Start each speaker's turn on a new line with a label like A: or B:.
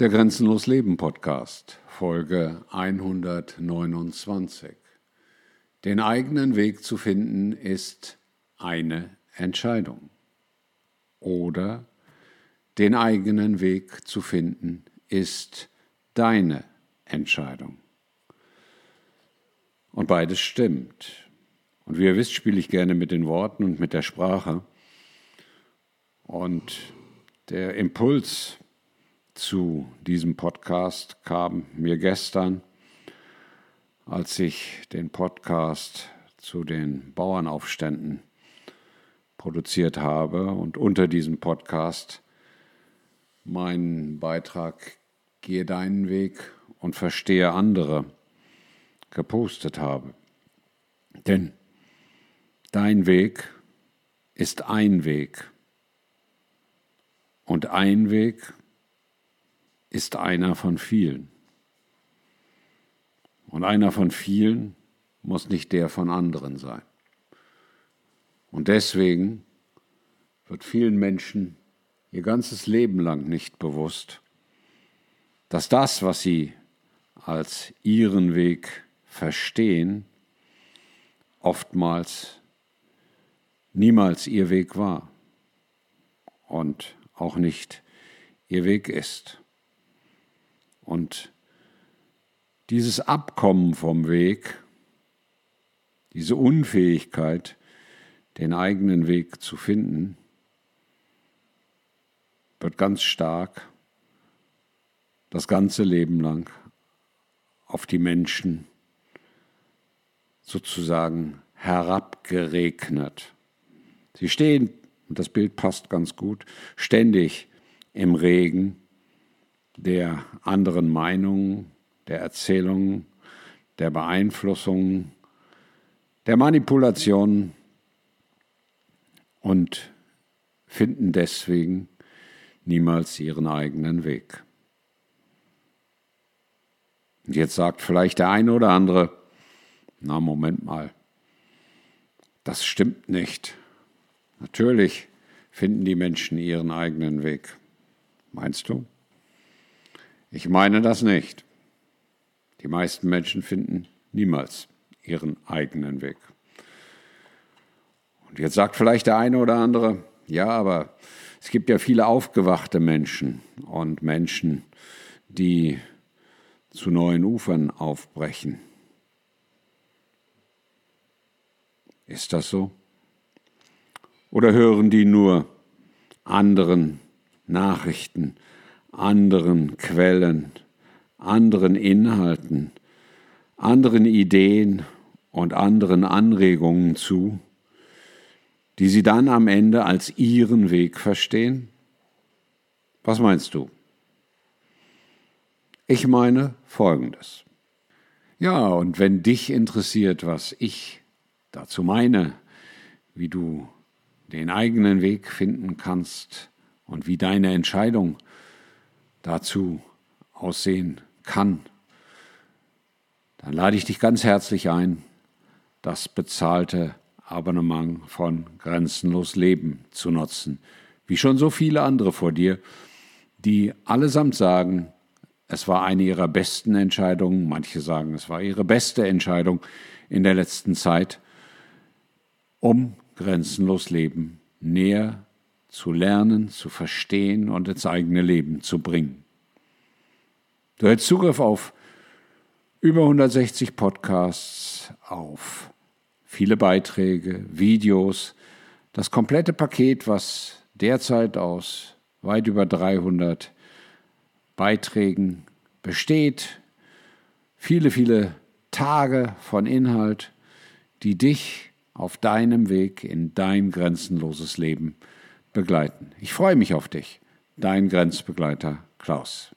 A: Der Grenzenlos Leben Podcast, Folge 129. Den eigenen Weg zu finden ist eine Entscheidung. Oder den eigenen Weg zu finden ist deine Entscheidung. Und beides stimmt. Und wie ihr wisst, spiele ich gerne mit den Worten und mit der Sprache. Und der Impuls zu diesem Podcast kam mir gestern, als ich den Podcast zu den Bauernaufständen produziert habe und unter diesem Podcast meinen Beitrag Gehe deinen Weg und verstehe andere gepostet habe. Denn dein Weg ist ein Weg und ein Weg ist einer von vielen. Und einer von vielen muss nicht der von anderen sein. Und deswegen wird vielen Menschen ihr ganzes Leben lang nicht bewusst, dass das, was sie als ihren Weg verstehen, oftmals niemals ihr Weg war und auch nicht ihr Weg ist. Und dieses Abkommen vom Weg, diese Unfähigkeit, den eigenen Weg zu finden, wird ganz stark das ganze Leben lang auf die Menschen sozusagen herabgeregnet. Sie stehen, und das Bild passt ganz gut, ständig im Regen der anderen Meinungen, der Erzählungen, der Beeinflussung, der Manipulation und finden deswegen niemals ihren eigenen Weg. Und jetzt sagt vielleicht der eine oder andere, na Moment mal, das stimmt nicht. Natürlich finden die Menschen ihren eigenen Weg. Meinst du? Ich meine das nicht. Die meisten Menschen finden niemals ihren eigenen Weg. Und jetzt sagt vielleicht der eine oder andere, ja, aber es gibt ja viele aufgewachte Menschen und Menschen, die zu neuen Ufern aufbrechen. Ist das so? Oder hören die nur anderen Nachrichten, anderen Quellen, anderen Inhalten, anderen Ideen und anderen Anregungen zu, die sie dann am Ende als ihren Weg verstehen? Was meinst du? Ich meine Folgendes. Ja, und wenn dich interessiert, was ich dazu meine, wie du den eigenen Weg finden kannst und wie deine Entscheidung dazu aussehen kann, dann lade ich dich ganz herzlich ein, das bezahlte Abonnement von Grenzenlos Leben zu nutzen, wie schon so viele andere vor dir, die allesamt sagen, es war eine ihrer besten Entscheidungen, manche sagen, es war ihre beste Entscheidung in der letzten Zeit, um grenzenlos Leben näher zu lernen, zu verstehen und ins eigene Leben zu bringen. Du hältst Zugriff auf über 160 Podcasts, auf viele Beiträge, Videos, das komplette Paket, was derzeit aus weit über 300 Beiträgen besteht, viele, viele Tage von Inhalt, die dich auf deinem Weg in dein grenzenloses Leben begleiten. Ich freue mich auf dich, dein Grenzbegleiter Klaus.